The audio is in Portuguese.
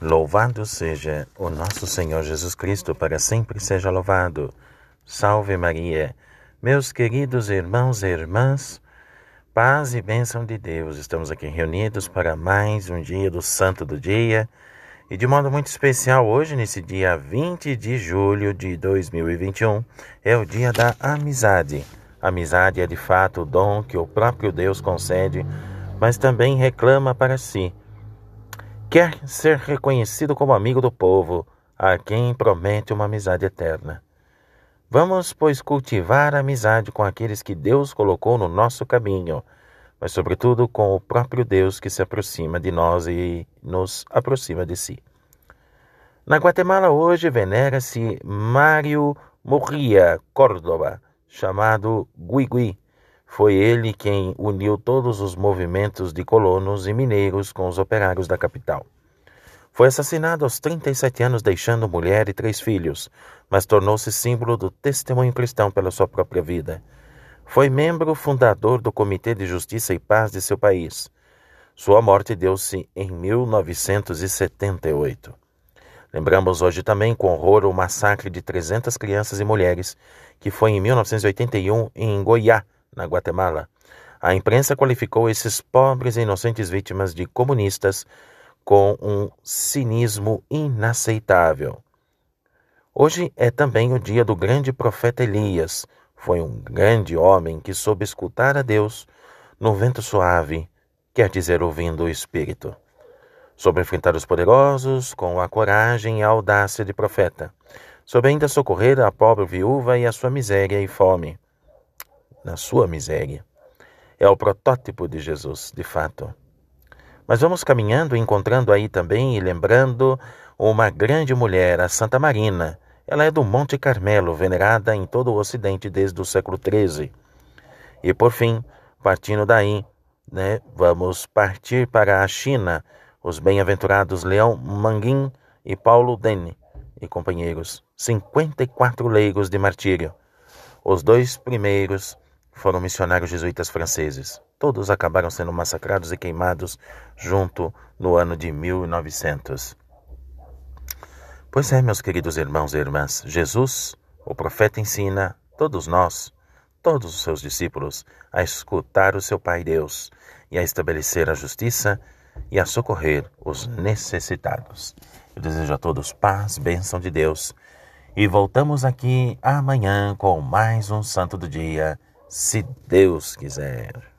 Louvado seja o nosso Senhor Jesus Cristo, para sempre seja louvado. Salve Maria. Meus queridos irmãos e irmãs, paz e bênção de Deus. Estamos aqui reunidos para mais um dia do Santo do Dia. E de modo muito especial, hoje, nesse dia 20 de julho de 2021, é o dia da amizade. Amizade é de fato o dom que o próprio Deus concede, mas também reclama para si quer ser reconhecido como amigo do povo, a quem promete uma amizade eterna. Vamos, pois, cultivar a amizade com aqueles que Deus colocou no nosso caminho, mas, sobretudo, com o próprio Deus que se aproxima de nós e nos aproxima de si. Na Guatemala, hoje, venera-se Mário Murria Córdoba, chamado Guigui, foi ele quem uniu todos os movimentos de colonos e mineiros com os operários da capital. Foi assassinado aos 37 anos, deixando mulher e três filhos, mas tornou-se símbolo do testemunho cristão pela sua própria vida. Foi membro fundador do Comitê de Justiça e Paz de seu país. Sua morte deu-se em 1978. Lembramos hoje também com horror o massacre de 300 crianças e mulheres, que foi em 1981 em Goiás, na Guatemala. A imprensa qualificou esses pobres e inocentes vítimas de comunistas com um cinismo inaceitável. Hoje é também o dia do grande profeta Elias. Foi um grande homem que soube escutar a Deus no vento suave, quer dizer, ouvindo o Espírito. Soube enfrentar os poderosos com a coragem e a audácia de profeta. Soube ainda socorrer a pobre viúva e a sua miséria e fome na sua miséria. É o protótipo de Jesus, de fato. Mas vamos caminhando, encontrando aí também e lembrando uma grande mulher, a Santa Marina. Ela é do Monte Carmelo, venerada em todo o Ocidente desde o século XIII. E por fim, partindo daí, né, vamos partir para a China, os bem-aventurados Leão Manguin e Paulo Dene e companheiros, 54 leigos de martírio. Os dois primeiros foram missionários jesuítas franceses. Todos acabaram sendo massacrados e queimados junto no ano de 1900. Pois é, meus queridos irmãos e irmãs, Jesus, o profeta, ensina todos nós, todos os seus discípulos, a escutar o seu Pai Deus e a estabelecer a justiça e a socorrer os necessitados. Eu desejo a todos paz, bênção de Deus. E voltamos aqui amanhã com mais um Santo do Dia se Deus quiser.